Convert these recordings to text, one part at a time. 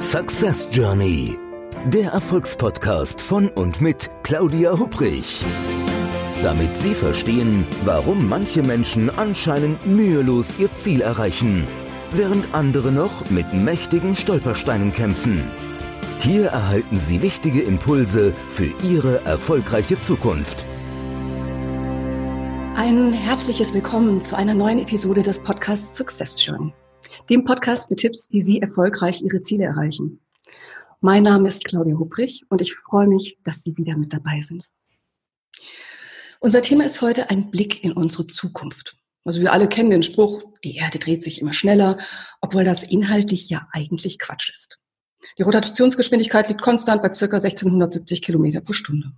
Success Journey, der Erfolgspodcast von und mit Claudia Hubrich. Damit Sie verstehen, warum manche Menschen anscheinend mühelos ihr Ziel erreichen, während andere noch mit mächtigen Stolpersteinen kämpfen. Hier erhalten Sie wichtige Impulse für Ihre erfolgreiche Zukunft. Ein herzliches Willkommen zu einer neuen Episode des Podcasts Success Journey, dem Podcast mit Tipps, wie Sie erfolgreich Ihre Ziele erreichen. Mein Name ist Claudia Hubrich und ich freue mich, dass Sie wieder mit dabei sind. Unser Thema ist heute ein Blick in unsere Zukunft. Also wir alle kennen den Spruch, die Erde dreht sich immer schneller, obwohl das inhaltlich ja eigentlich Quatsch ist. Die Rotationsgeschwindigkeit liegt konstant bei ca. 1670 Kilometer pro Stunde.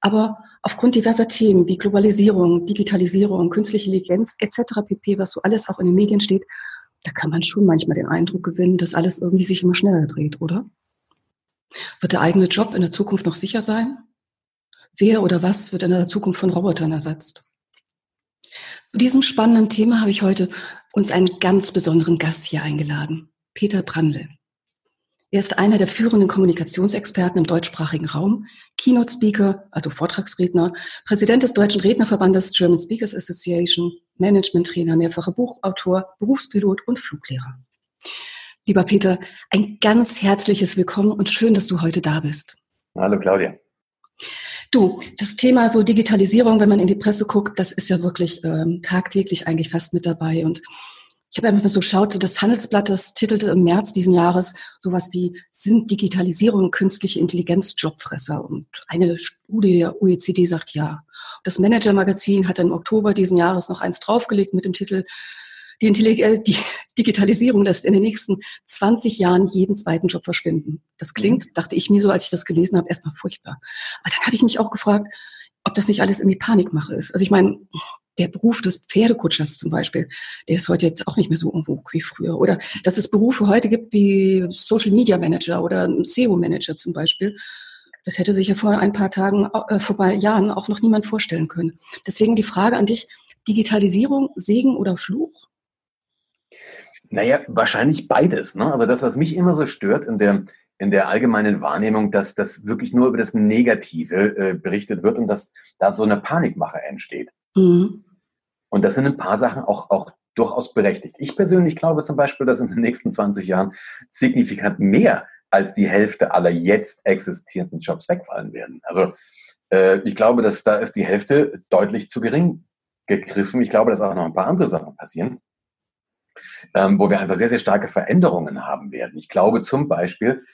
Aber aufgrund diverser Themen wie Globalisierung, Digitalisierung, künstliche Intelligenz etc. pp., was so alles auch in den Medien steht, da kann man schon manchmal den Eindruck gewinnen, dass alles irgendwie sich immer schneller dreht, oder? Wird der eigene Job in der Zukunft noch sicher sein? Wer oder was wird in der Zukunft von Robotern ersetzt? Zu diesem spannenden Thema habe ich heute uns einen ganz besonderen Gast hier eingeladen, Peter Brandl. Er ist einer der führenden Kommunikationsexperten im deutschsprachigen Raum, Keynote Speaker, also Vortragsredner, Präsident des Deutschen Rednerverbandes German Speakers Association, Management-Trainer, mehrfacher Buchautor, Berufspilot und Fluglehrer. Lieber Peter, ein ganz herzliches Willkommen und schön, dass du heute da bist. Hallo Claudia. Du, das Thema so Digitalisierung, wenn man in die Presse guckt, das ist ja wirklich ähm, tagtäglich eigentlich fast mit dabei und ich habe einfach so geschaut, so das Handelsblatt, das titelte im März diesen Jahres sowas wie, sind Digitalisierung und künstliche Intelligenz Jobfresser? Und eine Studie der OECD sagt ja. Das Manager-Magazin hat im Oktober diesen Jahres noch eins draufgelegt mit dem Titel, die, Intellig die Digitalisierung lässt in den nächsten 20 Jahren jeden zweiten Job verschwinden. Das klingt, mhm. dachte ich mir so, als ich das gelesen habe, erstmal furchtbar. Aber dann habe ich mich auch gefragt, ob das nicht alles irgendwie Panikmache ist. Also ich meine, der Beruf des Pferdekutschers zum Beispiel, der ist heute jetzt auch nicht mehr so irgendwo wie früher. Oder dass es Berufe heute gibt wie Social Media Manager oder SEO Manager zum Beispiel. Das hätte sich ja vor ein paar Tagen, äh, vor ein paar Jahren auch noch niemand vorstellen können. Deswegen die Frage an dich, Digitalisierung, Segen oder Fluch? Naja, wahrscheinlich beides. Ne? Also das, was mich immer so stört in der, in der allgemeinen Wahrnehmung, dass das wirklich nur über das Negative äh, berichtet wird und dass da so eine Panikmache entsteht. Mhm. Und das sind ein paar Sachen auch, auch durchaus berechtigt. Ich persönlich glaube zum Beispiel, dass in den nächsten 20 Jahren signifikant mehr als die Hälfte aller jetzt existierenden Jobs wegfallen werden. Also äh, ich glaube, dass da ist die Hälfte deutlich zu gering gegriffen. Ich glaube, dass auch noch ein paar andere Sachen passieren, ähm, wo wir einfach sehr, sehr starke Veränderungen haben werden. Ich glaube zum Beispiel,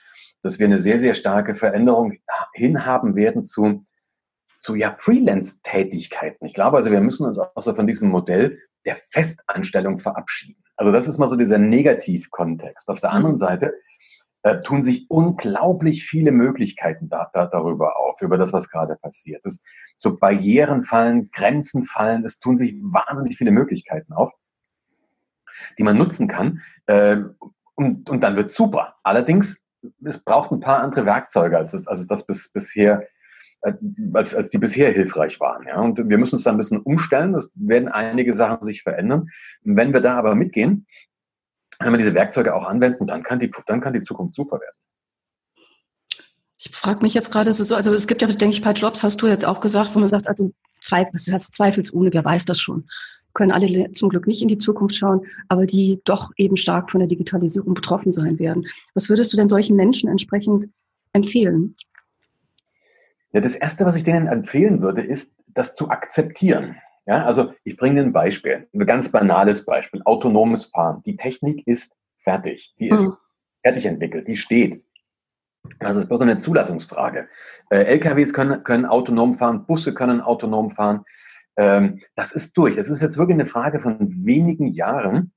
dass wir eine sehr, sehr starke Veränderung hinhaben werden zu zu ja Freelance-Tätigkeiten. Ich glaube also, wir müssen uns auch so von diesem Modell der Festanstellung verabschieden. Also das ist mal so dieser Negativkontext. Auf der anderen mhm. Seite äh, tun sich unglaublich viele Möglichkeiten da, da, darüber auf, über das, was gerade passiert. Es, so Barrieren fallen, Grenzen fallen, es tun sich wahnsinnig viele Möglichkeiten auf, die man nutzen kann. Äh, und, und dann wird super. Allerdings, es braucht ein paar andere Werkzeuge, als es, als das bis, bisher als, als die bisher hilfreich waren. Ja? Und wir müssen uns da ein bisschen umstellen. Es werden einige Sachen sich verändern. Wenn wir da aber mitgehen, wenn wir diese Werkzeuge auch anwenden, dann kann die, dann kann die Zukunft super werden. Ich frage mich jetzt gerade so, also es gibt ja, denke ich, ein paar Jobs, hast du jetzt auch gesagt, wo man sagt, also das heißt zweifelsohne, wer weiß das schon. Können alle zum Glück nicht in die Zukunft schauen, aber die doch eben stark von der Digitalisierung betroffen sein werden. Was würdest du denn solchen Menschen entsprechend empfehlen? Ja, das Erste, was ich denen empfehlen würde, ist, das zu akzeptieren. Ja, also ich bringe ein Beispiel, ein ganz banales Beispiel, autonomes Fahren. Die Technik ist fertig, die ist mhm. fertig entwickelt, die steht. Das ist bloß eine Zulassungsfrage. Äh, LKWs können, können autonom fahren, Busse können autonom fahren. Ähm, das ist durch. Das ist jetzt wirklich eine Frage von wenigen Jahren,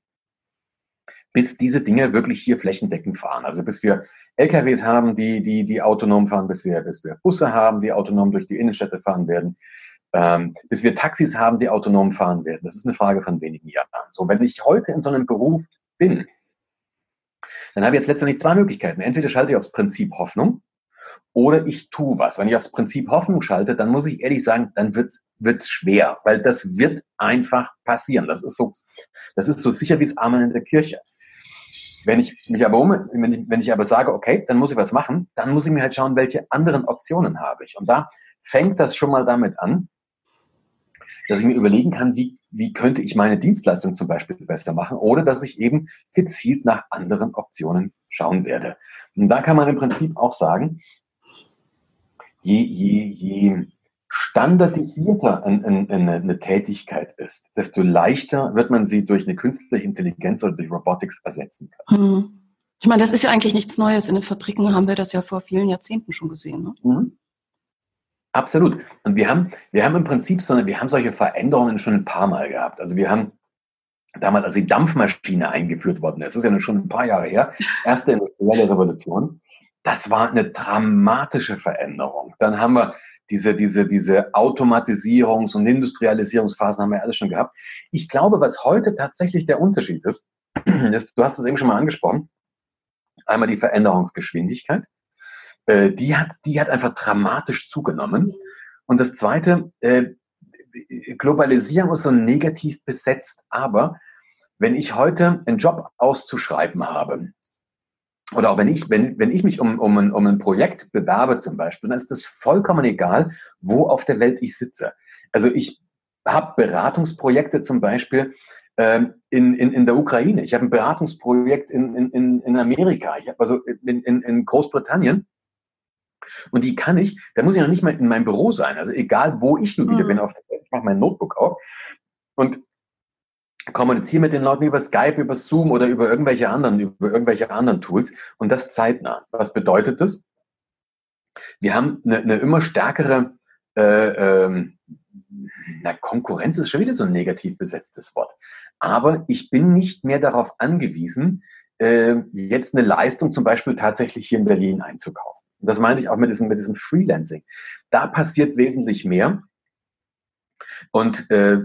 bis diese Dinge wirklich hier flächendeckend fahren. Also bis wir LKWs haben, die, die, die autonom fahren, bis wir, bis wir Busse haben, die autonom durch die Innenstädte fahren werden, ähm, bis wir Taxis haben, die autonom fahren werden. Das ist eine Frage von wenigen Jahren. So, wenn ich heute in so einem Beruf bin, dann habe ich jetzt letztendlich zwei Möglichkeiten. Entweder schalte ich aufs Prinzip Hoffnung oder ich tue was. Wenn ich aufs Prinzip Hoffnung schalte, dann muss ich ehrlich sagen, dann wird's wird's schwer, weil das wird einfach passieren. Das ist so, das ist so sicher wie es Amen in der Kirche. Wenn ich mich aber um, wenn ich, wenn ich aber sage, okay, dann muss ich was machen, dann muss ich mir halt schauen, welche anderen Optionen habe ich. Und da fängt das schon mal damit an, dass ich mir überlegen kann, wie, wie könnte ich meine Dienstleistung zum Beispiel besser machen, oder dass ich eben gezielt nach anderen Optionen schauen werde. Und da kann man im Prinzip auch sagen, je, je, je standardisierter eine, eine, eine Tätigkeit ist, desto leichter wird man sie durch eine künstliche Intelligenz oder durch Robotics ersetzen können. Hm. Ich meine, das ist ja eigentlich nichts Neues. In den Fabriken haben wir das ja vor vielen Jahrzehnten schon gesehen. Ne? Mhm. Absolut. Und wir haben, wir haben im Prinzip so eine, wir haben solche Veränderungen schon ein paar Mal gehabt. Also wir haben damals, als die Dampfmaschine eingeführt worden ist, das ist ja schon ein paar Jahre her, erste industrielle Revolution, das war eine dramatische Veränderung. Dann haben wir diese, diese, diese Automatisierungs- und Industrialisierungsphasen haben wir alles schon gehabt. Ich glaube, was heute tatsächlich der Unterschied ist, ist, du hast es eben schon mal angesprochen, einmal die Veränderungsgeschwindigkeit äh, die, hat, die hat einfach dramatisch zugenommen. Und das Zweite, äh, Globalisierung ist so negativ besetzt, aber wenn ich heute einen Job auszuschreiben habe, oder auch wenn ich, wenn, wenn ich mich um, um, ein, um ein Projekt bewerbe zum Beispiel, dann ist das vollkommen egal, wo auf der Welt ich sitze. Also ich habe Beratungsprojekte zum Beispiel äh, in, in, in der Ukraine. Ich habe ein Beratungsprojekt in, in, in Amerika. Ich habe also in, in, in Großbritannien. Und die kann ich, da muss ich noch nicht mal in meinem Büro sein. Also egal, wo ich nun wieder mhm. bin auf der Welt, ich mache mein Notebook auf und kommuniziere mit den Leuten über Skype, über Zoom oder über irgendwelche anderen, über irgendwelche anderen Tools und das zeitnah. Was bedeutet das? Wir haben eine, eine immer stärkere äh, ähm, na, Konkurrenz ist schon wieder so ein negativ besetztes Wort. Aber ich bin nicht mehr darauf angewiesen, äh, jetzt eine Leistung zum Beispiel tatsächlich hier in Berlin einzukaufen. Und das meinte ich auch mit diesem, mit diesem Freelancing. Da passiert wesentlich mehr. Und äh,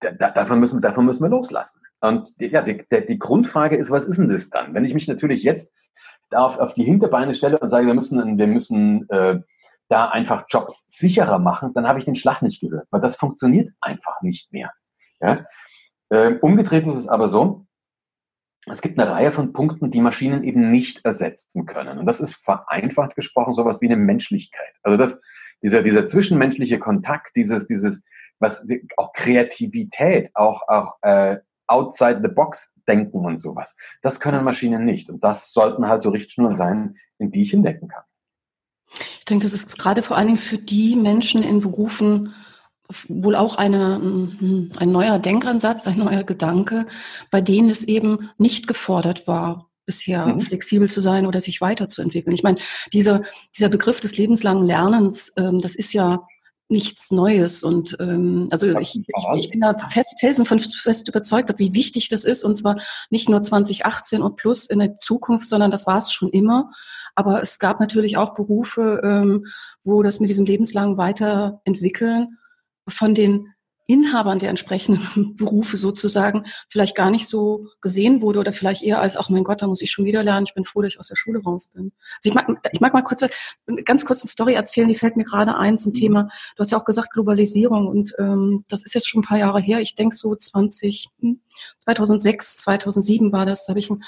da, davon, müssen, davon müssen wir loslassen. Und die, ja, die, die Grundfrage ist, was ist denn das dann? Wenn ich mich natürlich jetzt auf, auf die Hinterbeine stelle und sage, wir müssen, wir müssen äh, da einfach Jobs sicherer machen, dann habe ich den Schlag nicht gehört, weil das funktioniert einfach nicht mehr. Ja? Äh, umgedreht ist es aber so, es gibt eine Reihe von Punkten, die Maschinen eben nicht ersetzen können. Und das ist vereinfacht gesprochen sowas wie eine Menschlichkeit. Also das, dieser, dieser zwischenmenschliche Kontakt, dieses, dieses, was, auch Kreativität, auch, auch äh, outside the box denken und sowas. Das können Maschinen nicht. Und das sollten halt so Richtschnuren sein, in die ich hindecken kann. Ich denke, das ist gerade vor allen Dingen für die Menschen in Berufen, wohl auch eine, hm, ein neuer Denkansatz, ein neuer Gedanke, bei denen es eben nicht gefordert war, bisher mhm. flexibel zu sein oder sich weiterzuentwickeln. Ich meine, dieser, dieser Begriff des lebenslangen Lernens, ähm, das ist ja nichts Neues. Und ähm, also ich, ich, ich bin da fest, felsen von fest überzeugt, wie wichtig das ist. Und zwar nicht nur 2018 und plus in der Zukunft, sondern das war es schon immer. Aber es gab natürlich auch Berufe, ähm, wo das mit diesem lebenslangen Weiterentwickeln von den Inhabern der entsprechenden Berufe sozusagen vielleicht gar nicht so gesehen wurde oder vielleicht eher als, ach mein Gott, da muss ich schon wieder lernen, ich bin froh, dass ich aus der Schule raus bin. Also ich mag, ich mag mal kurz, ganz kurz eine Story erzählen, die fällt mir gerade ein zum mhm. Thema, du hast ja auch gesagt Globalisierung und ähm, das ist jetzt schon ein paar Jahre her, ich denke so 20, 2006, 2007 war das, da habe ich ein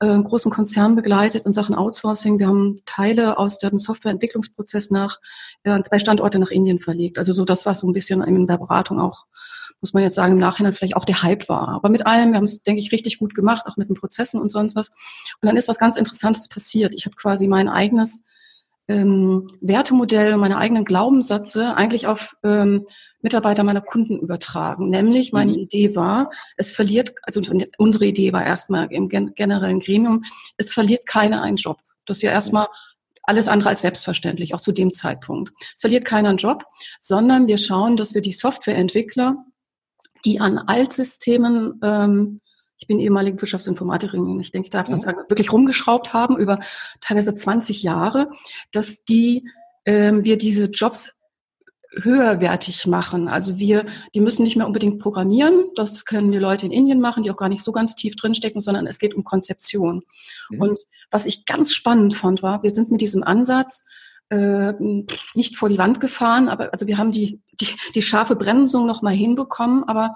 äh, großen Konzern begleitet in Sachen Outsourcing. Wir haben Teile aus dem Softwareentwicklungsprozess nach äh, zwei Standorte nach Indien verlegt. Also so das, was so ein bisschen in der Beratung auch, muss man jetzt sagen, im Nachhinein vielleicht auch der Hype war. Aber mit allem, wir haben es, denke ich, richtig gut gemacht, auch mit den Prozessen und sonst was. Und dann ist was ganz Interessantes passiert. Ich habe quasi mein eigenes ähm, Wertemodell, meine eigenen Glaubenssätze eigentlich auf ähm, Mitarbeiter meiner Kunden übertragen. Nämlich meine mhm. Idee war, es verliert, also unsere Idee war erstmal im generellen Gremium, es verliert keiner einen Job. Das ist ja erstmal alles andere als selbstverständlich, auch zu dem Zeitpunkt. Es verliert keiner einen Job, sondern wir schauen, dass wir die Softwareentwickler, die an Altsystemen ähm, ich bin ehemalige Wirtschaftsinformatikerin, ich denke, ich darf das sagen, wirklich rumgeschraubt haben über teilweise 20 Jahre, dass die ähm, wir diese Jobs höherwertig machen. Also wir, die müssen nicht mehr unbedingt programmieren. Das können die Leute in Indien machen, die auch gar nicht so ganz tief drinstecken, sondern es geht um Konzeption. Mhm. Und was ich ganz spannend fand, war, wir sind mit diesem Ansatz äh, nicht vor die Wand gefahren, aber also wir haben die, die, die scharfe Bremsung noch mal hinbekommen, aber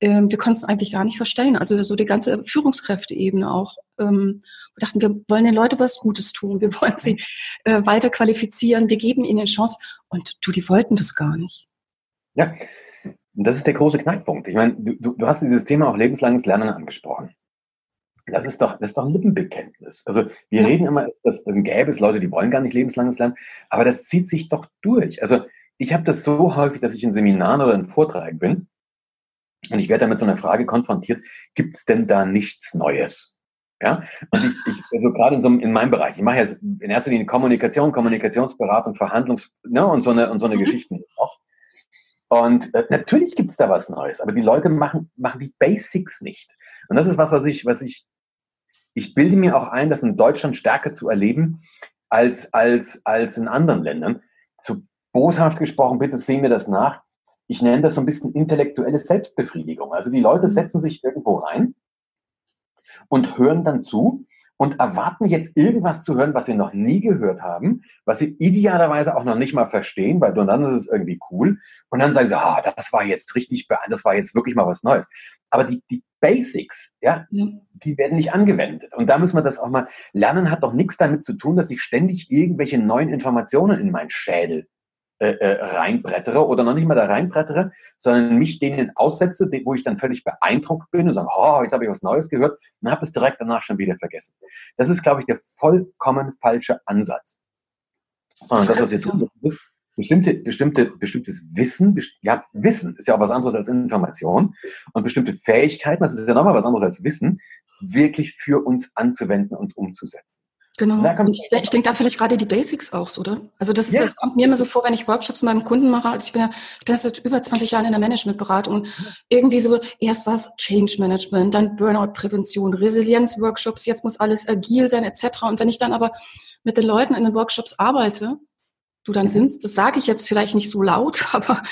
wir konnten es eigentlich gar nicht verstellen. Also so die ganze Führungskräfteebene auch. Ähm, wir dachten, wir wollen den Leuten was Gutes tun, wir wollen sie äh, weiter qualifizieren, wir geben ihnen eine Chance. Und du, die wollten das gar nicht. Ja, und das ist der große Knackpunkt. Ich meine, du, du hast dieses Thema auch lebenslanges Lernen angesprochen. Das ist doch, das ist doch ein Lippenbekenntnis. Also wir ja. reden immer, dass dann gäbe es Leute, die wollen gar nicht lebenslanges Lernen, aber das zieht sich doch durch. Also ich habe das so häufig, dass ich in Seminaren oder in Vorträgen bin und ich werde dann mit so einer Frage konfrontiert, gibt es denn da nichts Neues? Ja, und ich, ich also gerade in, so, in meinem Bereich, ich mache ja in erster Linie Kommunikation, Kommunikationsberatung, Verhandlungs, ne, und so eine, und so eine mhm. Geschichten auch. Und äh, natürlich gibt es da was Neues, aber die Leute machen, machen die Basics nicht. Und das ist was, was ich, was ich, ich bilde mir auch ein, das in Deutschland stärker zu erleben als, als, als in anderen Ländern. Zu boshaft gesprochen, bitte sehen wir das nach ich nenne das so ein bisschen intellektuelle Selbstbefriedigung. Also die Leute mhm. setzen sich irgendwo rein und hören dann zu und erwarten jetzt irgendwas zu hören, was sie noch nie gehört haben, was sie idealerweise auch noch nicht mal verstehen, weil dann ist es irgendwie cool. Und dann sagen sie, ah, das war jetzt richtig, das war jetzt wirklich mal was Neues. Aber die, die Basics, ja, ja, die werden nicht angewendet. Und da müssen wir das auch mal, Lernen hat doch nichts damit zu tun, dass ich ständig irgendwelche neuen Informationen in meinen Schädel äh, äh, reinbrettere oder noch nicht mal da reinbrettere, sondern mich denen aussetze, wo ich dann völlig beeindruckt bin und sage, oh, jetzt habe ich was Neues gehört und habe es direkt danach schon wieder vergessen. Das ist, glaube ich, der vollkommen falsche Ansatz. Sondern das, was wir tun, bestimmte, bestimmte, bestimmtes Wissen, ja, Wissen ist ja auch was anderes als Information und bestimmte Fähigkeiten, das ist ja nochmal was anderes als Wissen, wirklich für uns anzuwenden und umzusetzen. Genau. Und ich, ich denke da vielleicht gerade die Basics auch, oder? Also das, ja. das kommt mir immer so vor, wenn ich Workshops mit meinem Kunden mache. Also ich bin ja, ich bin seit über 20 Jahren in der Managementberatung und irgendwie so erst was Change Management, dann Burnout-Prävention, Resilienz-Workshops, jetzt muss alles agil sein, etc. Und wenn ich dann aber mit den Leuten in den Workshops arbeite, du dann sind's, das sage ich jetzt vielleicht nicht so laut, aber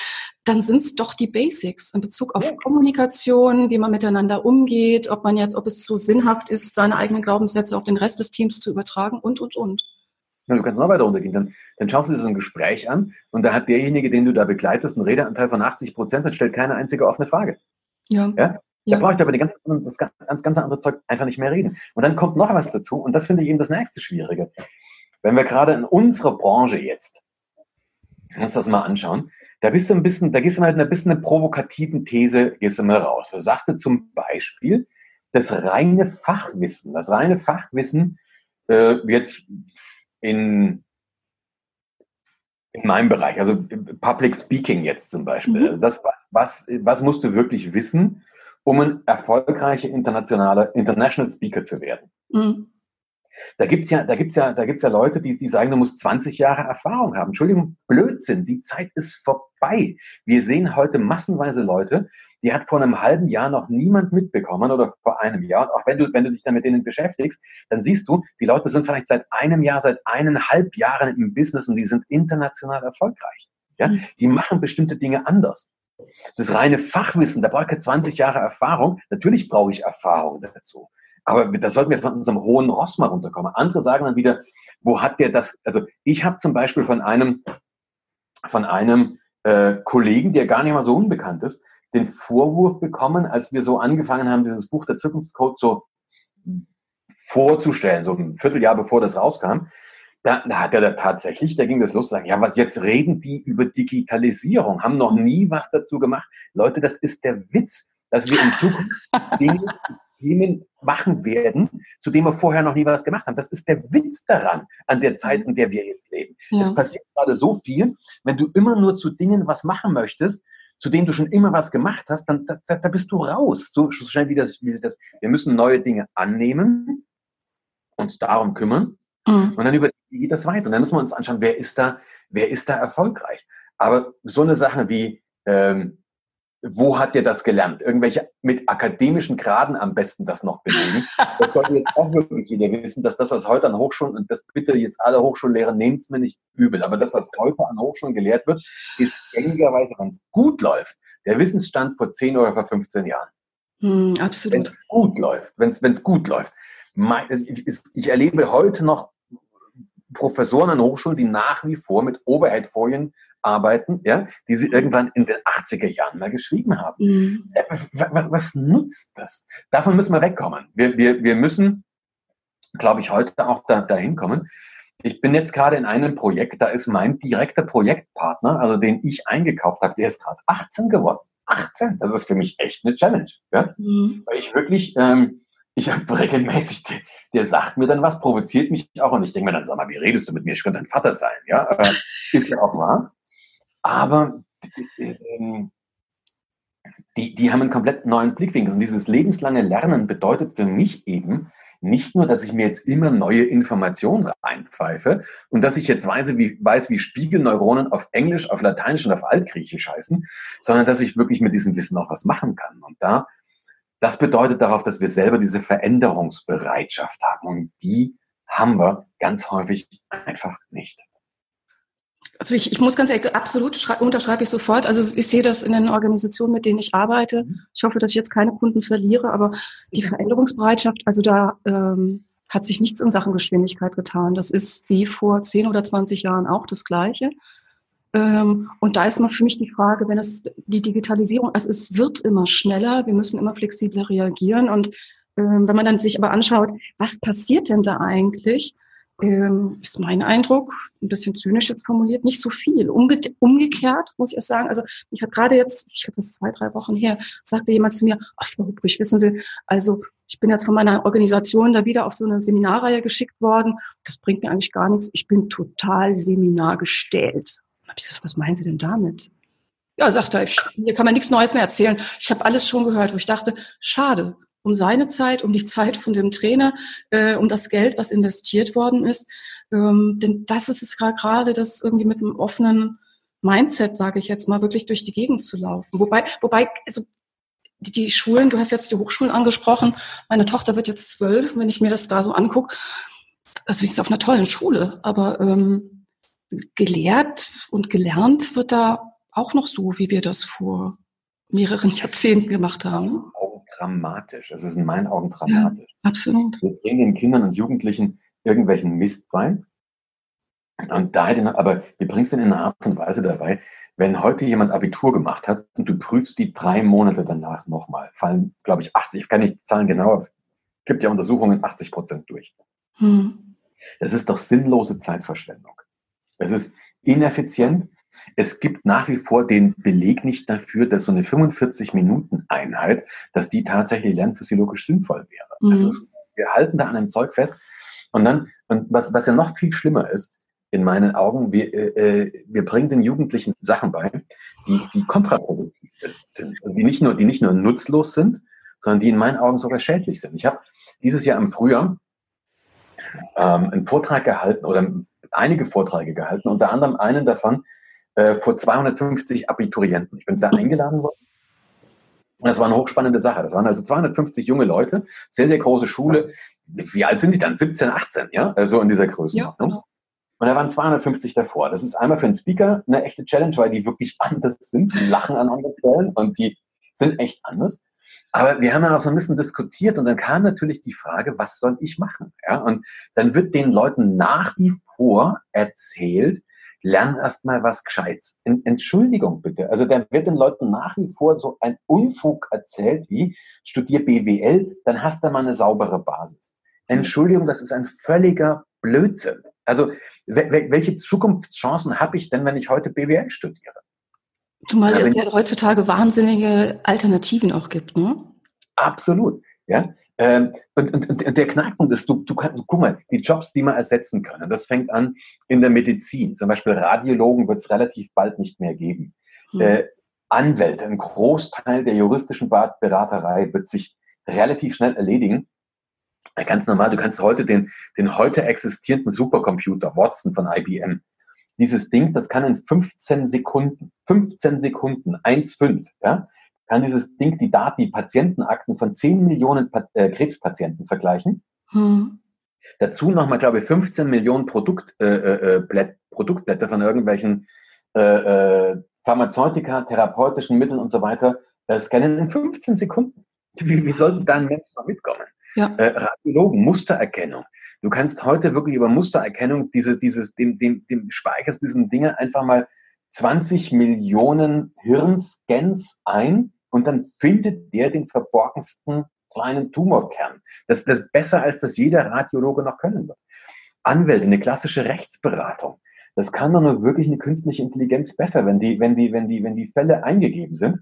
dann sind's doch die Basics in Bezug auf ja. Kommunikation, wie man miteinander umgeht, ob man jetzt, ob es so sinnhaft ist, seine eigenen Glaubenssätze auf den Rest des Teams zu übertragen und, und, und. Ja, du kannst noch weiter runtergehen. Dann, dann schaust du dir so ein Gespräch an und da hat derjenige, den du da begleitest, einen Redeanteil von 80 Prozent und stellt keine einzige offene Frage. Ja. ja? Da brauche ich aber die ganze, das ganz, ganz andere Zeug einfach nicht mehr reden. Und dann kommt noch was dazu und das finde ich eben das nächste Schwierige. Wenn wir gerade in unserer Branche jetzt uns das mal anschauen, da bist du ein bisschen, da gehst du mal mit einer bisschen provokativen These, gehst du mal raus. Da sagst du zum Beispiel, das reine Fachwissen, das reine Fachwissen äh, jetzt in, in meinem Bereich, also Public Speaking jetzt zum Beispiel. Mhm. Das, was, was, was musst du wirklich wissen, um ein erfolgreicher internationaler International Speaker zu werden? Mhm. Da gibt's ja, da gibt's ja, da gibt's ja Leute, die, die sagen, du musst 20 Jahre Erfahrung haben. Entschuldigung, Blödsinn. Die Zeit ist vorbei. Wir sehen heute massenweise Leute, die hat vor einem halben Jahr noch niemand mitbekommen oder vor einem Jahr. Und auch wenn du, wenn du dich dann mit denen beschäftigst, dann siehst du, die Leute sind vielleicht seit einem Jahr, seit eineinhalb Jahren im Business und die sind international erfolgreich. Ja, mhm. die machen bestimmte Dinge anders. Das reine Fachwissen, da brauche ich 20 Jahre Erfahrung. Natürlich brauche ich Erfahrung dazu. Aber da sollten wir von unserem hohen Ross mal runterkommen. Andere sagen dann wieder, wo hat der das? Also ich habe zum Beispiel von einem, von einem äh, Kollegen, der gar nicht mal so unbekannt ist, den Vorwurf bekommen, als wir so angefangen haben, dieses Buch der Zukunftscode so vorzustellen, so ein Vierteljahr bevor das rauskam. Da, da hat er da tatsächlich, da ging das los, zu sagen, ja, was jetzt reden die über Digitalisierung, haben noch nie was dazu gemacht. Leute, das ist der Witz, dass wir in Zukunft Dinge Themen machen werden, zu dem wir vorher noch nie was gemacht haben. Das ist der Witz daran, an der Zeit, in der wir jetzt leben. Ja. Es passiert gerade so viel, wenn du immer nur zu Dingen was machen möchtest, zu denen du schon immer was gemacht hast, dann da, da bist du raus. So, so schnell wie das, wie das. Wir müssen neue Dinge annehmen, uns darum kümmern mhm. und dann über wie geht das weiter. Und dann müssen wir uns anschauen, wer ist da, wer ist da erfolgreich. Aber so eine Sache wie ähm, wo hat der das gelernt? Irgendwelche mit akademischen Graden am besten das noch belegen. Das sollte jetzt auch wirklich jeder wissen, dass das, was heute an Hochschulen, und das bitte jetzt alle Hochschullehrer, nehmt es mir nicht übel, aber das, was heute an Hochschulen gelehrt wird, ist gängigerweise, wenn es gut läuft, der Wissensstand vor 10 oder vor 15 Jahren. Hm, absolut. Wenn es gut läuft, wenn es gut läuft. Ich erlebe heute noch Professoren an Hochschulen, die nach wie vor mit Overhead-Folien arbeiten, ja, die sie irgendwann in den 80er Jahren mal geschrieben haben. Mhm. Was, was, nutzt das? Davon müssen wir wegkommen. Wir, wir, wir müssen, glaube ich, heute auch da, dahin kommen. Ich bin jetzt gerade in einem Projekt, da ist mein direkter Projektpartner, also den ich eingekauft habe, der ist gerade 18 geworden. 18, das ist für mich echt eine Challenge. Ja? Mhm. Weil ich wirklich, ähm, ich habe regelmäßig, der, der, sagt mir dann was, provoziert mich auch und ich denke mir dann, sag mal, wie redest du mit mir? Ich könnte dein Vater sein, ja, äh, ist ja auch wahr. Aber ähm, die, die haben einen komplett neuen Blickwinkel und dieses lebenslange Lernen bedeutet für mich eben, nicht nur, dass ich mir jetzt immer neue Informationen reinpfeife und dass ich jetzt weiß wie, weiß, wie Spiegelneuronen auf Englisch, auf Lateinisch und auf Altgriechisch heißen, sondern dass ich wirklich mit diesem Wissen auch was machen kann. Und da das bedeutet darauf, dass wir selber diese Veränderungsbereitschaft haben und die haben wir ganz häufig einfach nicht. Also ich, ich muss ganz ehrlich, absolut unterschreibe ich sofort. Also ich sehe das in den Organisationen, mit denen ich arbeite. Mhm. Ich hoffe, dass ich jetzt keine Kunden verliere, aber die Veränderungsbereitschaft, also da ähm, hat sich nichts in Sachen Geschwindigkeit getan. Das ist wie vor 10 oder 20 Jahren auch das Gleiche. Ähm, und da ist mal für mich die Frage, wenn es die Digitalisierung, also es wird immer schneller, wir müssen immer flexibler reagieren. Und ähm, wenn man dann sich aber anschaut, was passiert denn da eigentlich, ähm, ist mein Eindruck, ein bisschen zynisch jetzt formuliert, nicht so viel. Umge umgekehrt muss ich auch sagen, also ich habe gerade jetzt, ich glaube, das zwei, drei Wochen her, sagte jemand zu mir, ach, Frau Hubrich, wissen Sie, also ich bin jetzt von meiner Organisation da wieder auf so eine Seminarreihe geschickt worden. Das bringt mir eigentlich gar nichts. Ich bin total seminargestellt habe ich gesagt, was meinen Sie denn damit? Ja, sagt er, ich, hier kann man nichts Neues mehr erzählen. Ich habe alles schon gehört, wo ich dachte, schade, um seine Zeit, um die Zeit von dem Trainer, äh, um das Geld, was investiert worden ist. Ähm, denn das ist es gerade, das irgendwie mit einem offenen Mindset, sage ich jetzt mal, wirklich durch die Gegend zu laufen. Wobei, wobei, also die, die Schulen, du hast jetzt die Hochschulen angesprochen, meine Tochter wird jetzt zwölf, wenn ich mir das da so angucke, also sie ist auf einer tollen Schule, aber ähm, gelehrt und gelernt wird da auch noch so, wie wir das vor mehreren Jahrzehnten gemacht haben. Auch dramatisch. Es ist in meinen Augen dramatisch. Ja, absolut. Wir bringen den Kindern und Jugendlichen irgendwelchen Mist bei. Und da aber wir bringen es in einer Art und Weise dabei, wenn heute jemand Abitur gemacht hat und du prüfst die drei Monate danach nochmal, fallen, glaube ich, 80, ich kann nicht zahlen genau, aber es gibt ja Untersuchungen, 80 Prozent durch. Hm. Das ist doch sinnlose Zeitverschwendung. Es ist ineffizient. Es gibt nach wie vor den Beleg nicht dafür, dass so eine 45-Minuten-Einheit, dass die tatsächlich lernphysiologisch sinnvoll wäre. Mhm. Ist, wir halten da an einem Zeug fest. Und dann, und was, was ja noch viel schlimmer ist, in meinen Augen, wir, äh, äh wir bringen den Jugendlichen Sachen bei, die, die kontraproduktiv sind, die nicht nur, die nicht nur nutzlos sind, sondern die in meinen Augen sogar schädlich sind. Ich habe dieses Jahr im Frühjahr ähm, einen Vortrag gehalten oder einige Vorträge gehalten, unter anderem einen davon äh, vor 250 Abiturienten. Ich bin da eingeladen worden. Und das war eine hochspannende Sache. Das waren also 250 junge Leute, sehr, sehr große Schule. Wie alt sind die dann? 17, 18, ja? So also in dieser Größe. Ja, genau. Und da waren 250 davor. Das ist einmal für einen Speaker eine echte Challenge, weil die wirklich anders sind. Die lachen an anderen Stellen und die sind echt anders. Aber wir haben dann auch so ein bisschen diskutiert und dann kam natürlich die Frage, was soll ich machen? Ja, und dann wird den Leuten nach wie vor erzählt, lern erst mal was Gescheites. Entschuldigung bitte. Also dann wird den Leuten nach wie vor so ein Unfug erzählt wie, studier BWL, dann hast du mal eine saubere Basis. Entschuldigung, das ist ein völliger Blödsinn. Also welche Zukunftschancen habe ich denn, wenn ich heute BWL studiere? Zumal ja, es ja heutzutage wahnsinnige Alternativen auch gibt, ne? Absolut, ja. Ähm, und, und, und der Knackpunkt ist, du, du kannst, guck mal, die Jobs, die man ersetzen können, das fängt an in der Medizin. Zum Beispiel Radiologen wird es relativ bald nicht mehr geben. Hm. Äh, Anwälte, ein Großteil der juristischen Beraterei wird sich relativ schnell erledigen. Ganz normal, du kannst heute den, den heute existierenden Supercomputer Watson von IBM, dieses Ding, das kann in 15 Sekunden, 15 Sekunden, 1,5, ja, kann dieses Ding die Daten, die Patientenakten von 10 Millionen äh, Krebspatienten vergleichen. Hm. Dazu nochmal, glaube ich, 15 Millionen Produkt, äh, äh, Blätt, Produktblätter von irgendwelchen äh, äh, Pharmazeutika, therapeutischen Mitteln und so weiter äh, scannen in 15 Sekunden. Wie, wie soll da ein Mensch noch mitkommen? Ja. Äh, Radiologen, Mustererkennung. Du kannst heute wirklich über Mustererkennung diese, dieses, dem, dem, dem speicherst diesen Dinge einfach mal 20 Millionen Hirnscans ein und dann findet der den verborgensten kleinen Tumorkern. Das, das ist besser, als das jeder Radiologe noch können wird. Anwälte, eine klassische Rechtsberatung. Das kann doch nur wirklich eine künstliche Intelligenz besser, wenn die, wenn die, wenn die, wenn die Fälle eingegeben sind.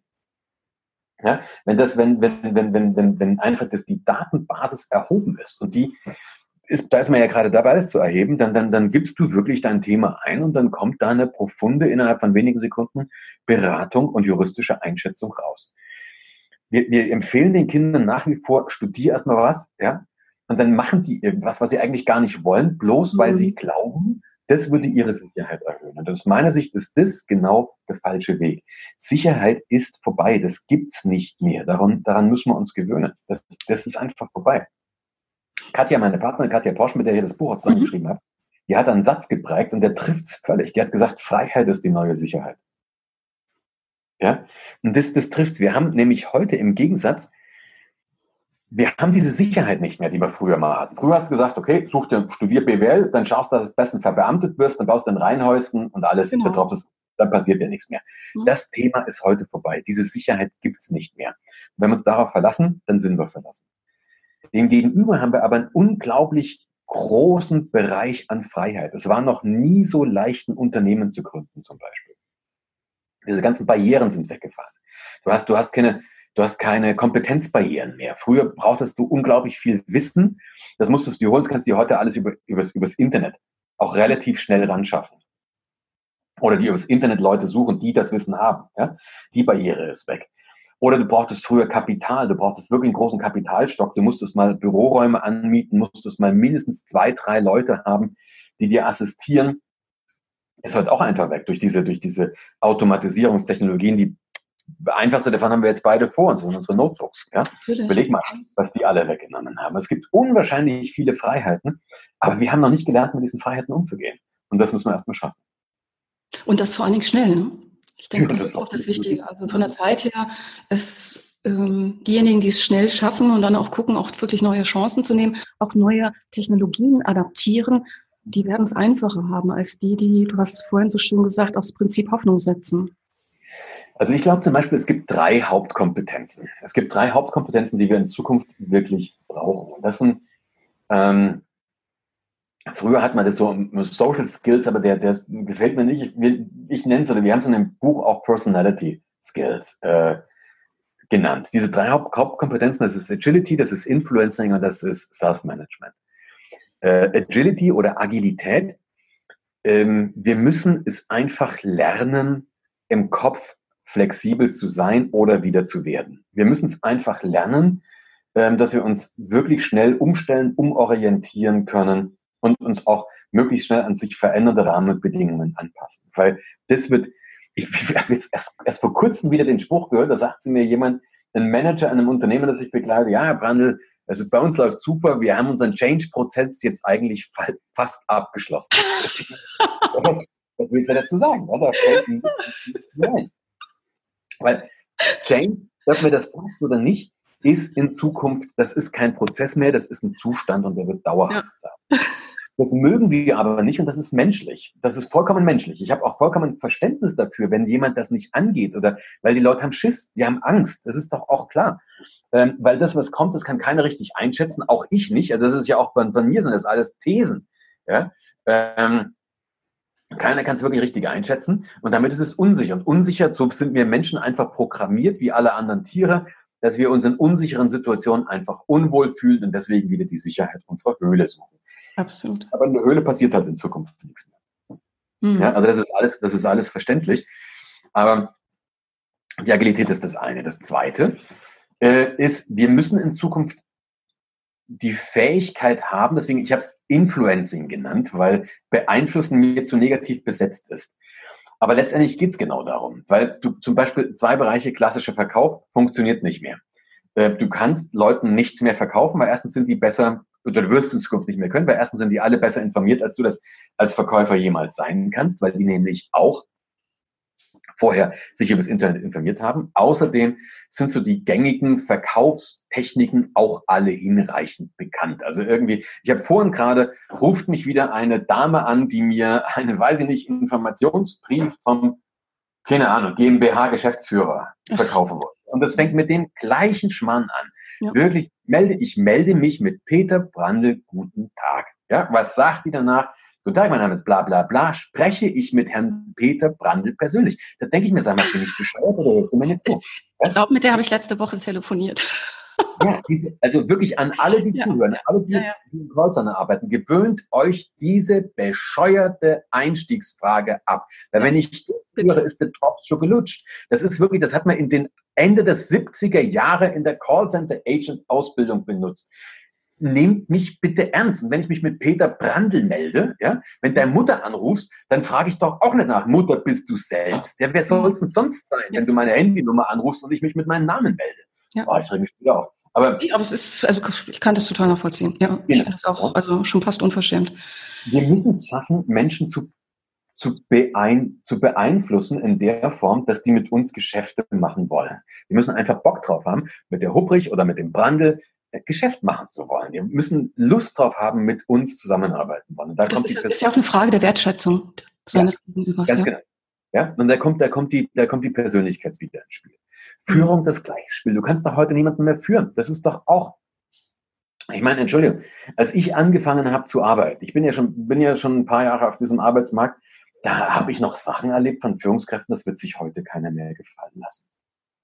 Ja, wenn das, wenn, wenn, wenn, wenn, wenn, wenn einfach das, die Datenbasis erhoben ist und die ist, da ist man ja gerade dabei, das zu erheben, dann, dann, dann gibst du wirklich dein Thema ein und dann kommt da eine profunde, innerhalb von wenigen Sekunden Beratung und juristische Einschätzung raus. Wir, wir empfehlen den Kindern nach wie vor, studier erstmal was, ja, und dann machen die irgendwas, was sie eigentlich gar nicht wollen, bloß weil mhm. sie glauben, das würde ihre Sicherheit erhöhen. Und aus meiner Sicht ist das genau der falsche Weg. Sicherheit ist vorbei. Das gibt's nicht mehr. Daran, daran müssen wir uns gewöhnen. Das, das ist einfach vorbei. Katja, meine Partnerin Katja Posch, mit der ich das Buch auch zusammengeschrieben mhm. habe, die hat einen Satz geprägt und der trifft's völlig. Die hat gesagt, Freiheit ist die neue Sicherheit. Ja, und das, das trifft's. Wir haben nämlich heute im Gegensatz wir haben diese Sicherheit nicht mehr, die wir früher mal hatten. Früher hast du gesagt, okay, such dir, studier BWL, dann schaust du, dass du besten verbeamtet wirst, dann baust du ein Reihenhäuschen und alles genau. Betroffenes, dann passiert dir nichts mehr. Mhm. Das Thema ist heute vorbei. Diese Sicherheit gibt's nicht mehr. wenn wir uns darauf verlassen, dann sind wir verlassen. Demgegenüber haben wir aber einen unglaublich großen Bereich an Freiheit. Es war noch nie so leicht, ein Unternehmen zu gründen, zum Beispiel. Diese ganzen Barrieren sind weggefahren. Du hast, du hast keine, Du hast keine Kompetenzbarrieren mehr. Früher brauchtest du unglaublich viel Wissen. Das musstest du holen. Das kannst du dir heute alles über, übers, übers Internet auch relativ schnell ran schaffen. Oder die übers Internet Leute suchen, die das Wissen haben. Ja? Die Barriere ist weg. Oder du brauchtest früher Kapital. Du brauchtest wirklich einen großen Kapitalstock. Du musstest mal Büroräume anmieten, musstest mal mindestens zwei, drei Leute haben, die dir assistieren. Ist heute auch einfach weg durch diese, durch diese Automatisierungstechnologien, die einfachste davon haben wir jetzt beide vor uns, das sind unsere Notebooks. Ja? Überleg mal, was die alle weggenommen haben. Es gibt unwahrscheinlich viele Freiheiten, aber wir haben noch nicht gelernt, mit diesen Freiheiten umzugehen. Und das müssen wir erstmal schaffen. Und das vor allen Dingen schnell. Ne? Ich denke, das, das, ist auch das Wichtige. Also von der Zeit her, es, ähm, diejenigen, die es schnell schaffen und dann auch gucken, auch wirklich neue Chancen zu nehmen, auch neue Technologien adaptieren, die werden es einfacher haben als die, die, du hast vorhin so schön gesagt, aufs Prinzip Hoffnung setzen. Also ich glaube zum Beispiel, es gibt drei Hauptkompetenzen. Es gibt drei Hauptkompetenzen, die wir in Zukunft wirklich brauchen. Und das sind, ähm, früher hat man das so Social Skills, aber der, der gefällt mir nicht. Ich, ich nenne es, oder wir haben es in dem Buch auch Personality Skills äh, genannt. Diese drei Haupt Hauptkompetenzen, das ist Agility, das ist Influencing und das ist Self-Management. Äh, Agility oder Agilität, ähm, wir müssen es einfach lernen, im Kopf flexibel zu sein oder wieder zu werden. Wir müssen es einfach lernen, ähm, dass wir uns wirklich schnell umstellen, umorientieren können und uns auch möglichst schnell an sich verändernde Rahmenbedingungen anpassen. Weil das wird, ich, ich habe jetzt erst, erst vor kurzem wieder den Spruch gehört, da sagt sie mir jemand, ein Manager an einem Unternehmen, das ich begleite, ja, Herr Brandl, also bei uns läuft super, wir haben unseren Change-Prozess jetzt eigentlich fast abgeschlossen. Was willst du dazu sagen? Nein. Weil Change, ob mir das passt oder nicht, ist in Zukunft, das ist kein Prozess mehr, das ist ein Zustand und der wird dauerhaft ja. sein. Das mögen wir aber nicht und das ist menschlich. Das ist vollkommen menschlich. Ich habe auch vollkommen Verständnis dafür, wenn jemand das nicht angeht oder weil die Leute haben Schiss, die haben Angst. Das ist doch auch klar. Ähm, weil das, was kommt, das kann keiner richtig einschätzen, auch ich nicht. Also das ist ja auch von, von mir sind das alles Thesen. Ja? Ähm, keiner kann es wirklich richtig einschätzen und damit ist es unsicher. Und unsicher, so sind wir Menschen einfach programmiert, wie alle anderen Tiere, dass wir uns in unsicheren Situationen einfach unwohl fühlen und deswegen wieder die Sicherheit unserer Höhle suchen. Absolut. Aber in der Höhle passiert halt in Zukunft nichts mehr. Mhm. Ja, also das ist alles, das ist alles verständlich. Aber die Agilität ist das eine. Das zweite äh, ist, wir müssen in Zukunft die Fähigkeit haben, deswegen, ich habe es Influencing genannt, weil beeinflussen mir zu negativ besetzt ist. Aber letztendlich geht's genau darum, weil du zum Beispiel zwei Bereiche klassischer Verkauf funktioniert nicht mehr. Äh, du kannst Leuten nichts mehr verkaufen, weil erstens sind die besser, oder du wirst in Zukunft nicht mehr können, weil erstens sind die alle besser informiert, als du das als Verkäufer jemals sein kannst, weil die nämlich auch vorher sich über das Internet informiert haben. Außerdem sind so die gängigen Verkaufstechniken auch alle hinreichend bekannt. Also irgendwie, ich habe vorhin gerade, ruft mich wieder eine Dame an, die mir einen, weiß ich nicht, Informationsbrief vom keine Ahnung, GmbH-Geschäftsführer verkaufen wollen. Und das fängt mit dem gleichen Schmann an. Ja. Wirklich, melde, ich melde mich mit Peter Brandl, guten Tag. Ja, was sagt die danach? Guten Tag, mein Name ist bla bla bla. Spreche ich mit Herrn Peter Brandl persönlich? Da denke ich mir, sag mal, bin ich bescheuert oder hörst du mir nicht zu? Ich glaube, mit der habe ich letzte Woche telefoniert. Ja, diese, also wirklich an alle, die ja. zuhören, alle, die, ja, ja. die im Callcenter arbeiten, gewöhnt euch diese bescheuerte Einstiegsfrage ab. Weil wenn ich das höre, ist der Tropf schon gelutscht. Das ist wirklich, das hat man in den Ende des 70er Jahre in der Callcenter Agent Ausbildung benutzt. Nehmt mich bitte ernst. Und wenn ich mich mit Peter Brandl melde, ja, wenn deine Mutter anrufst, dann frage ich doch auch nicht nach, Mutter, bist du selbst? Ja, wer soll es denn sonst sein, wenn du meine Handynummer anrufst und ich mich mit meinem Namen melde? Ja. Oh, ich reg mich wieder auf. Aber, aber es ist, also ich kann das total nachvollziehen. Ja, ich genau. finde das auch also schon fast unverschämt. Wir müssen es schaffen, Menschen zu, zu, beein, zu beeinflussen in der Form, dass die mit uns Geschäfte machen wollen. Wir müssen einfach Bock drauf haben, mit der Hubrich oder mit dem Brandel äh, Geschäft machen zu wollen. Wir müssen Lust drauf haben, mit uns zusammenarbeiten wollen. das ist, ist, ja auch eine Frage der Wertschätzung seines ja, Gegenübers. Ganz ja. genau. Ja, und da kommt, da kommt die, da kommt die Persönlichkeit wieder ins Spiel. Führung das gleiche Spiel. Du kannst doch heute niemanden mehr führen. Das ist doch auch. Ich meine, Entschuldigung, als ich angefangen habe zu arbeiten, ich bin ja schon, bin ja schon ein paar Jahre auf diesem Arbeitsmarkt, da habe ich noch Sachen erlebt von Führungskräften, das wird sich heute keiner mehr gefallen lassen.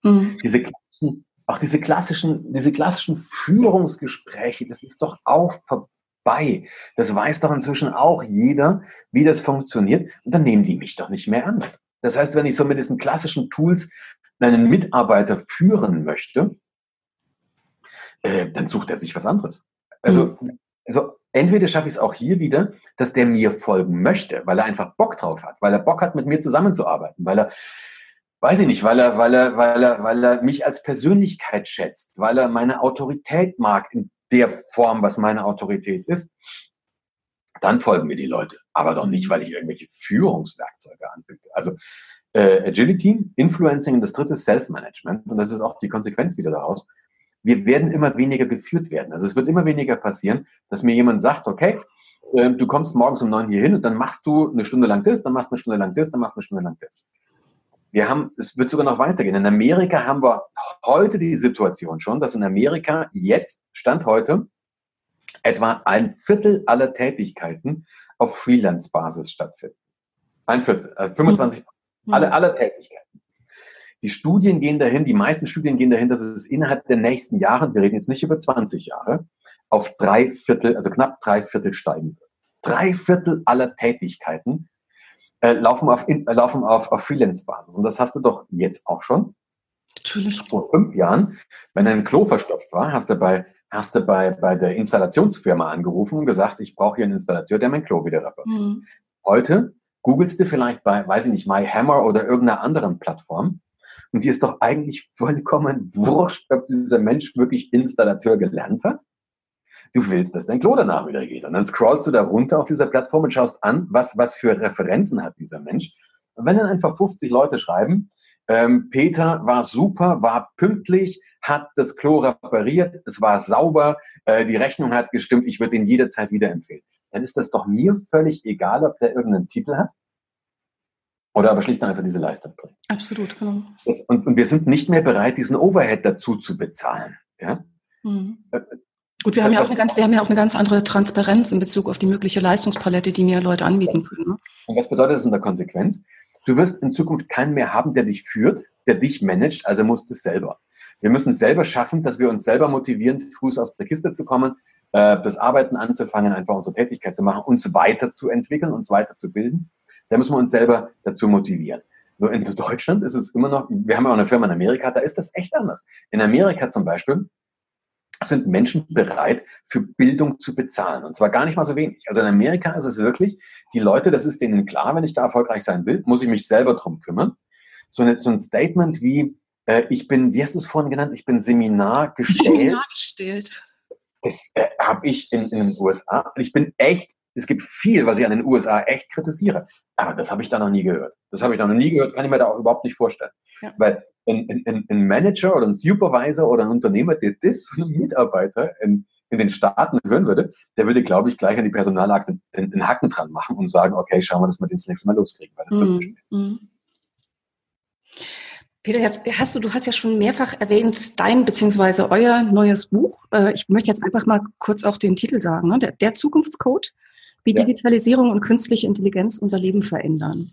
Mhm. Diese klassischen, auch diese klassischen, diese klassischen Führungsgespräche, das ist doch auch vorbei. Das weiß doch inzwischen auch jeder, wie das funktioniert. Und dann nehmen die mich doch nicht mehr an. Das heißt, wenn ich so mit diesen klassischen Tools einen Mitarbeiter führen möchte, äh, dann sucht er sich was anderes. Also, mhm. also entweder schaffe ich es auch hier wieder, dass der mir folgen möchte, weil er einfach Bock drauf hat, weil er Bock hat, mit mir zusammenzuarbeiten, weil er, weiß ich nicht, weil er, weil er, weil er, weil er mich als Persönlichkeit schätzt, weil er meine Autorität mag in der Form, was meine Autorität ist, dann folgen mir die Leute. Aber doch nicht, weil ich irgendwelche Führungswerkzeuge anbiete. Also äh, Agility, Influencing und das dritte Self-Management. Und das ist auch die Konsequenz wieder daraus. Wir werden immer weniger geführt werden. Also es wird immer weniger passieren, dass mir jemand sagt, okay, äh, du kommst morgens um neun hier hin und dann machst du eine Stunde lang das, dann machst du eine Stunde lang das, dann machst du eine Stunde lang das. Wir haben, es wird sogar noch weitergehen. In Amerika haben wir heute die Situation schon, dass in Amerika jetzt, Stand heute, etwa ein Viertel aller Tätigkeiten auf Freelance-Basis stattfinden. Ein Viertel, äh, 25 alle, mhm. alle Tätigkeiten. Die Studien gehen dahin, die meisten Studien gehen dahin, dass es innerhalb der nächsten Jahre, wir reden jetzt nicht über 20 Jahre, auf drei Viertel, also knapp drei Viertel steigen wird. Drei Viertel aller Tätigkeiten äh, laufen auf, in, äh, laufen auf, auf Freelance-Basis. Und das hast du doch jetzt auch schon. Natürlich. Vor fünf Jahren, wenn dein Klo verstopft war, hast du bei, hast du bei, bei der Installationsfirma angerufen und gesagt, ich brauche hier einen Installateur, der mein Klo wieder repariert. Mhm. Heute googelst du vielleicht bei, weiß ich nicht, MyHammer oder irgendeiner anderen Plattform. Und dir ist doch eigentlich vollkommen wurscht, ob dieser Mensch wirklich Installateur gelernt hat. Du willst, dass dein Klo danach wieder geht. Und dann scrollst du da runter auf dieser Plattform und schaust an, was, was für Referenzen hat dieser Mensch. Und wenn dann einfach 50 Leute schreiben, ähm, Peter war super, war pünktlich, hat das Klo repariert, es war sauber, äh, die Rechnung hat gestimmt, ich würde ihn jederzeit wieder empfehlen dann ist das doch mir völlig egal, ob der irgendeinen Titel hat oder aber schlicht und einfach diese Leistung bringt. Absolut, genau. Das, und, und, wir sind nicht mehr bereit, diesen Overhead dazu zu bezahlen. Ja? Mhm. Äh, Gut, wir haben, ja auch eine ganz, wir haben ja auch eine ganz andere Transparenz in Bezug auf die mögliche Leistungspalette, die mir Leute anbieten können. Ne? Und was bedeutet das in der Konsequenz? Du wirst in Zukunft keinen mehr haben, der dich führt, der dich managt, also musst du es selber. Wir müssen selber schaffen, dass wir uns selber motivieren, früh aus der Kiste zu kommen, äh, das Arbeiten anzufangen, einfach unsere Tätigkeit zu machen, uns weiterzuentwickeln, uns weiterzubilden. Da müssen wir uns selber dazu motivieren. Nur in Deutschland ist es immer noch, wir haben ja auch eine Firma in Amerika, da ist das echt anders. In Amerika zum Beispiel sind Menschen bereit, für Bildung zu bezahlen. Und zwar gar nicht mal so wenig. Also in Amerika ist es wirklich, die Leute, das ist denen klar, wenn ich da erfolgreich sein will, muss ich mich selber drum kümmern. So, eine, so ein Statement wie, äh, ich bin, wie hast du es vorhin genannt, ich bin Seminar gestellt. Seminar gestellt. Das äh, habe ich in, in den USA. Ich bin echt, es gibt viel, was ich an den USA echt kritisiere. Aber das habe ich da noch nie gehört. Das habe ich da noch nie gehört, kann ich mir da auch überhaupt nicht vorstellen. Ja. Weil ein, ein, ein, Manager oder ein Supervisor oder ein Unternehmer, der das von einem Mitarbeiter in, in den Staaten hören würde, der würde, glaube ich, gleich an die Personalakte einen, Haken dran machen und sagen, okay, schauen wir, dass wir den das nächste Mal loskriegen. Weil das mm, mm. Peter, jetzt hast du, du hast ja schon mehrfach erwähnt, dein bzw. euer neues Buch. Äh, ich möchte jetzt einfach mal kurz auch den Titel sagen. Ne? Der, der Zukunftscode, wie ja. Digitalisierung und künstliche Intelligenz unser Leben verändern.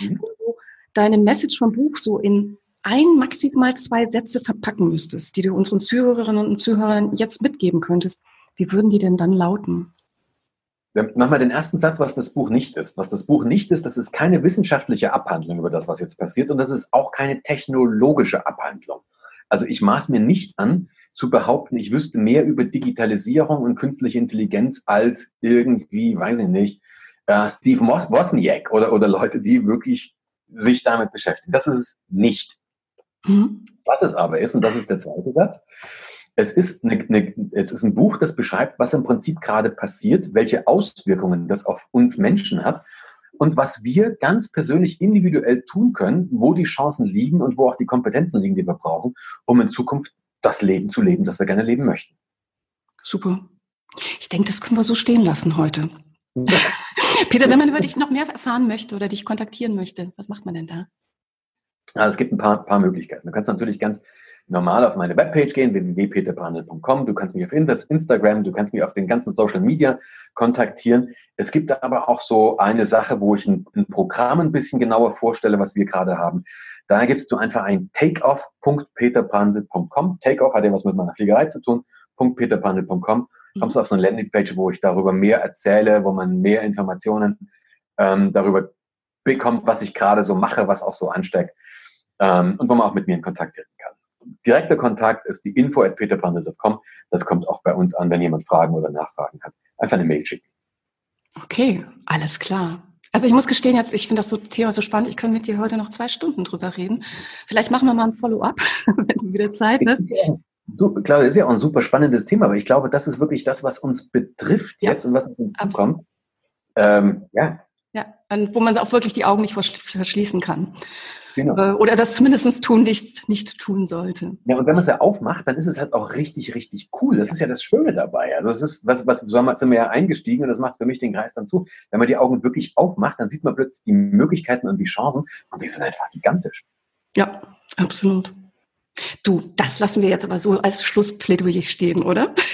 Mhm. Wenn du deine Message vom Buch so in ein, maximal zwei Sätze verpacken müsstest, die du unseren Zuhörerinnen und Zuhörern jetzt mitgeben könntest, wie würden die denn dann lauten? Nochmal den ersten Satz, was das Buch nicht ist. Was das Buch nicht ist, das ist keine wissenschaftliche Abhandlung über das, was jetzt passiert und das ist auch keine technologische Abhandlung. Also ich maß mir nicht an, zu behaupten, ich wüsste mehr über Digitalisierung und künstliche Intelligenz als irgendwie, weiß ich nicht, äh, Steve Wozniak oder, oder Leute, die wirklich sich damit beschäftigen. Das ist es nicht. Mhm. Was es aber ist, und das ist der zweite Satz, es ist, eine, eine, es ist ein Buch, das beschreibt, was im Prinzip gerade passiert, welche Auswirkungen das auf uns Menschen hat und was wir ganz persönlich individuell tun können, wo die Chancen liegen und wo auch die Kompetenzen liegen, die wir brauchen, um in Zukunft das Leben zu leben, das wir gerne leben möchten. Super. Ich denke, das können wir so stehen lassen heute. Ja. Peter, wenn man über dich noch mehr erfahren möchte oder dich kontaktieren möchte, was macht man denn da? Also es gibt ein paar, paar Möglichkeiten. Du kannst natürlich ganz normal auf meine Webpage gehen, www.peterbrandl.com. Du kannst mich auf Instagram, du kannst mich auf den ganzen Social Media kontaktieren. Es gibt aber auch so eine Sache, wo ich ein, ein Programm ein bisschen genauer vorstelle, was wir gerade haben. Da gibst du einfach ein takeoff.peterbrandl.com. Takeoff hat ja was mit meiner Fliegerei zu tun. .peterbrandl.com. Kommst du auf so eine Landingpage, wo ich darüber mehr erzähle, wo man mehr Informationen ähm, darüber bekommt, was ich gerade so mache, was auch so ansteckt ähm, und wo man auch mit mir in Kontakt treten kann direkter Kontakt ist die info at peterbrandl.com. Das kommt auch bei uns an, wenn jemand Fragen oder Nachfragen hat. Einfach eine Mail schicken. Okay, alles klar. Also ich muss gestehen jetzt, ich finde das so Thema so spannend. Ich könnte mit dir heute noch zwei Stunden drüber reden. Vielleicht machen wir mal ein Follow-up, wenn du wieder Zeit hast. Du, Claudia, ist ja auch ein super spannendes Thema, aber ich glaube, das ist wirklich das, was uns betrifft ja, jetzt und was uns zukommt. Ähm, ja. Ja, wo man auch wirklich die Augen nicht verschließen kann. Genau. Äh, oder das zumindest tun nicht, nicht tun sollte. Ja, und wenn man es ja aufmacht, dann ist es halt auch richtig, richtig cool. Das ist ja das Schöne dabei. Also es ist, was, was so sind wir ja eingestiegen und das macht für mich den Kreis dann zu. Wenn man die Augen wirklich aufmacht, dann sieht man plötzlich die Möglichkeiten und die Chancen und die sind einfach gigantisch. Ja, absolut. Du, das lassen wir jetzt aber so als Schlussplädoyer stehen, oder?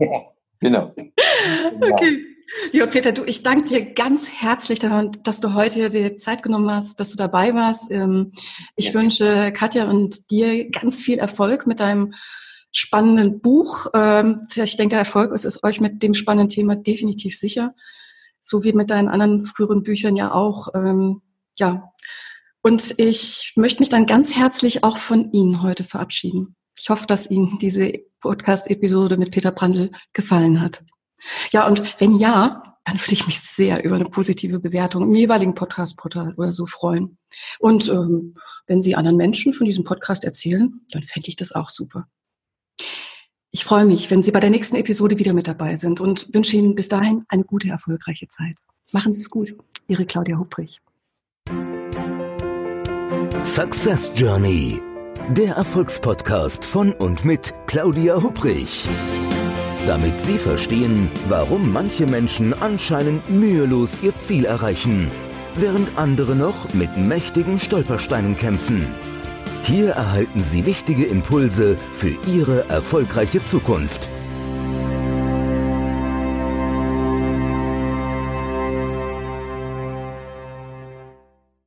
Ja, genau. okay. Lieber Peter, du, ich danke dir ganz herzlich, dass du heute die Zeit genommen hast, dass du dabei warst. Ähm, ich ja. wünsche Katja und dir ganz viel Erfolg mit deinem spannenden Buch. Ähm, ich denke, der Erfolg ist es euch mit dem spannenden Thema definitiv sicher, so wie mit deinen anderen früheren Büchern ja auch. Ähm, ja, und ich möchte mich dann ganz herzlich auch von Ihnen heute verabschieden. Ich hoffe, dass Ihnen diese Podcast-Episode mit Peter Brandl gefallen hat. Ja, und wenn ja, dann würde ich mich sehr über eine positive Bewertung im jeweiligen Podcast-Portal oder so freuen. Und ähm, wenn Sie anderen Menschen von diesem Podcast erzählen, dann fände ich das auch super. Ich freue mich, wenn Sie bei der nächsten Episode wieder mit dabei sind und wünsche Ihnen bis dahin eine gute, erfolgreiche Zeit. Machen Sie es gut. Ihre Claudia Hupprich. Success Journey. Der Erfolgspodcast von und mit Claudia Hupprich damit Sie verstehen, warum manche Menschen anscheinend mühelos ihr Ziel erreichen, während andere noch mit mächtigen Stolpersteinen kämpfen. Hier erhalten Sie wichtige Impulse für Ihre erfolgreiche Zukunft.